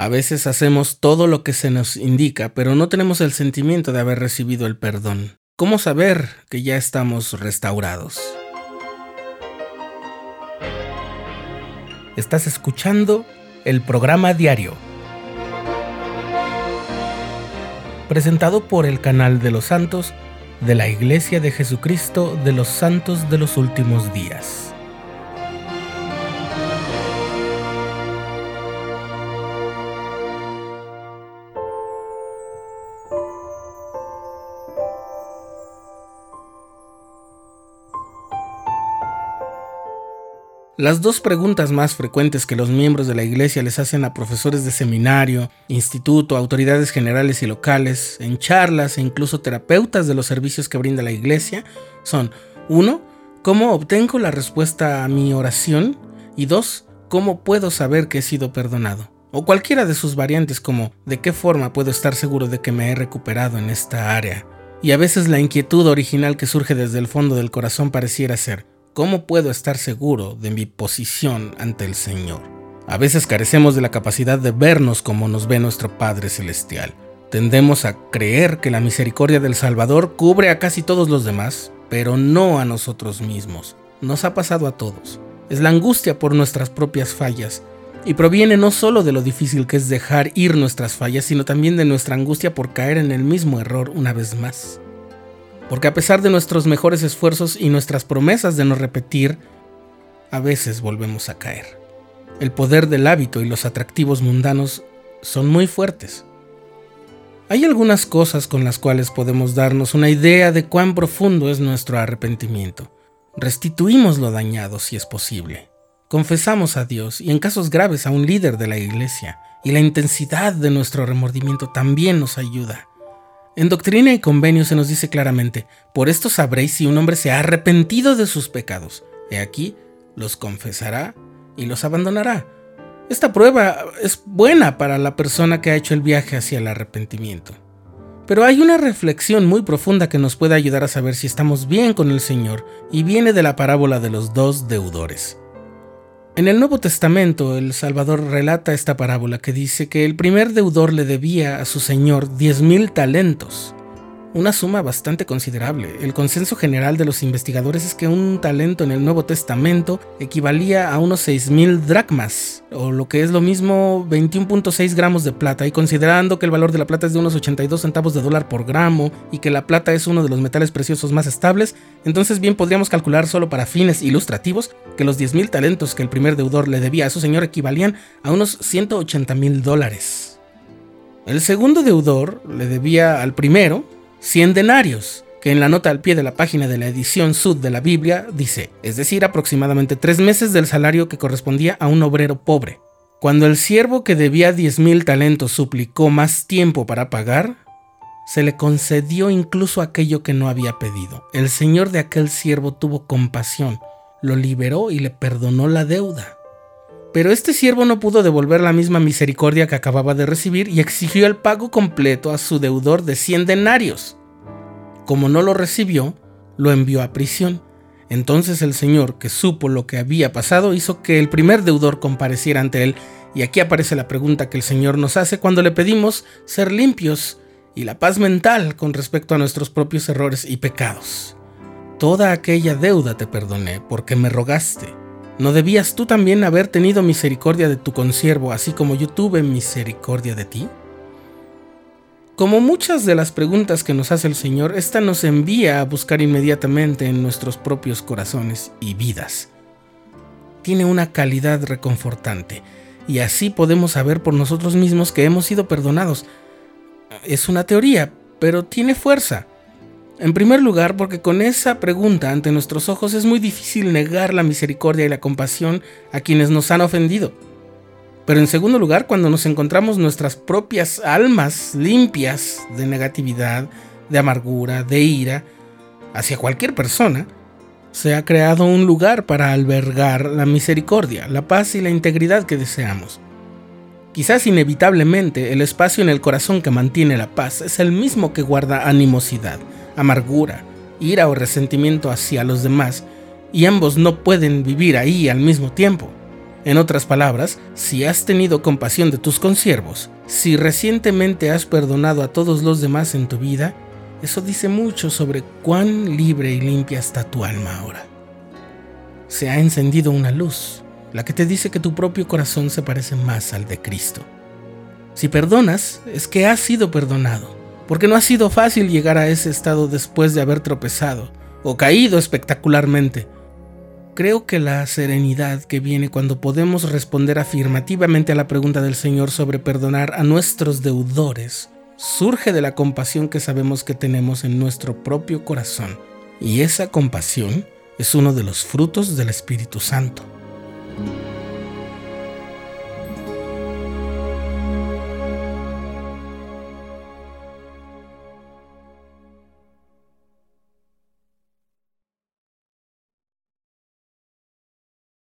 A veces hacemos todo lo que se nos indica, pero no tenemos el sentimiento de haber recibido el perdón. ¿Cómo saber que ya estamos restaurados? Estás escuchando el programa diario, presentado por el canal de los santos de la Iglesia de Jesucristo de los Santos de los Últimos Días. Las dos preguntas más frecuentes que los miembros de la Iglesia les hacen a profesores de seminario, instituto, autoridades generales y locales, en charlas e incluso terapeutas de los servicios que brinda la Iglesia son 1. ¿Cómo obtengo la respuesta a mi oración? Y 2. ¿Cómo puedo saber que he sido perdonado? O cualquiera de sus variantes como ¿de qué forma puedo estar seguro de que me he recuperado en esta área? Y a veces la inquietud original que surge desde el fondo del corazón pareciera ser ¿Cómo puedo estar seguro de mi posición ante el Señor? A veces carecemos de la capacidad de vernos como nos ve nuestro Padre Celestial. Tendemos a creer que la misericordia del Salvador cubre a casi todos los demás, pero no a nosotros mismos. Nos ha pasado a todos. Es la angustia por nuestras propias fallas, y proviene no solo de lo difícil que es dejar ir nuestras fallas, sino también de nuestra angustia por caer en el mismo error una vez más porque a pesar de nuestros mejores esfuerzos y nuestras promesas de no repetir, a veces volvemos a caer. El poder del hábito y los atractivos mundanos son muy fuertes. Hay algunas cosas con las cuales podemos darnos una idea de cuán profundo es nuestro arrepentimiento. Restituimos lo dañado si es posible. Confesamos a Dios y en casos graves a un líder de la iglesia, y la intensidad de nuestro remordimiento también nos ayuda. En Doctrina y Convenio se nos dice claramente, por esto sabréis si un hombre se ha arrepentido de sus pecados. He aquí, los confesará y los abandonará. Esta prueba es buena para la persona que ha hecho el viaje hacia el arrepentimiento. Pero hay una reflexión muy profunda que nos puede ayudar a saber si estamos bien con el Señor y viene de la parábola de los dos deudores. En el Nuevo Testamento, el Salvador relata esta parábola que dice que el primer deudor le debía a su señor diez mil talentos una suma bastante considerable. El consenso general de los investigadores es que un talento en el Nuevo Testamento equivalía a unos 6.000 dracmas, o lo que es lo mismo 21.6 gramos de plata, y considerando que el valor de la plata es de unos 82 centavos de dólar por gramo y que la plata es uno de los metales preciosos más estables, entonces bien podríamos calcular solo para fines ilustrativos que los 10.000 talentos que el primer deudor le debía a su señor equivalían a unos 180.000 dólares. El segundo deudor le debía al primero 100 denarios, que en la nota al pie de la página de la edición sud de la Biblia dice, es decir, aproximadamente tres meses del salario que correspondía a un obrero pobre. Cuando el siervo que debía diez mil talentos suplicó más tiempo para pagar, se le concedió incluso aquello que no había pedido. El señor de aquel siervo tuvo compasión, lo liberó y le perdonó la deuda. Pero este siervo no pudo devolver la misma misericordia que acababa de recibir y exigió el pago completo a su deudor de 100 denarios. Como no lo recibió, lo envió a prisión. Entonces el Señor, que supo lo que había pasado, hizo que el primer deudor compareciera ante él. Y aquí aparece la pregunta que el Señor nos hace cuando le pedimos ser limpios y la paz mental con respecto a nuestros propios errores y pecados. Toda aquella deuda te perdoné porque me rogaste. ¿No debías tú también haber tenido misericordia de tu consiervo, así como yo tuve misericordia de ti? Como muchas de las preguntas que nos hace el Señor, esta nos envía a buscar inmediatamente en nuestros propios corazones y vidas. Tiene una calidad reconfortante, y así podemos saber por nosotros mismos que hemos sido perdonados. Es una teoría, pero tiene fuerza. En primer lugar, porque con esa pregunta ante nuestros ojos es muy difícil negar la misericordia y la compasión a quienes nos han ofendido. Pero en segundo lugar, cuando nos encontramos nuestras propias almas limpias de negatividad, de amargura, de ira, hacia cualquier persona, se ha creado un lugar para albergar la misericordia, la paz y la integridad que deseamos. Quizás inevitablemente el espacio en el corazón que mantiene la paz es el mismo que guarda animosidad, amargura, ira o resentimiento hacia los demás, y ambos no pueden vivir ahí al mismo tiempo. En otras palabras, si has tenido compasión de tus consiervos, si recientemente has perdonado a todos los demás en tu vida, eso dice mucho sobre cuán libre y limpia está tu alma ahora. Se ha encendido una luz, la que te dice que tu propio corazón se parece más al de Cristo. Si perdonas, es que has sido perdonado, porque no ha sido fácil llegar a ese estado después de haber tropezado o caído espectacularmente Creo que la serenidad que viene cuando podemos responder afirmativamente a la pregunta del Señor sobre perdonar a nuestros deudores surge de la compasión que sabemos que tenemos en nuestro propio corazón. Y esa compasión es uno de los frutos del Espíritu Santo.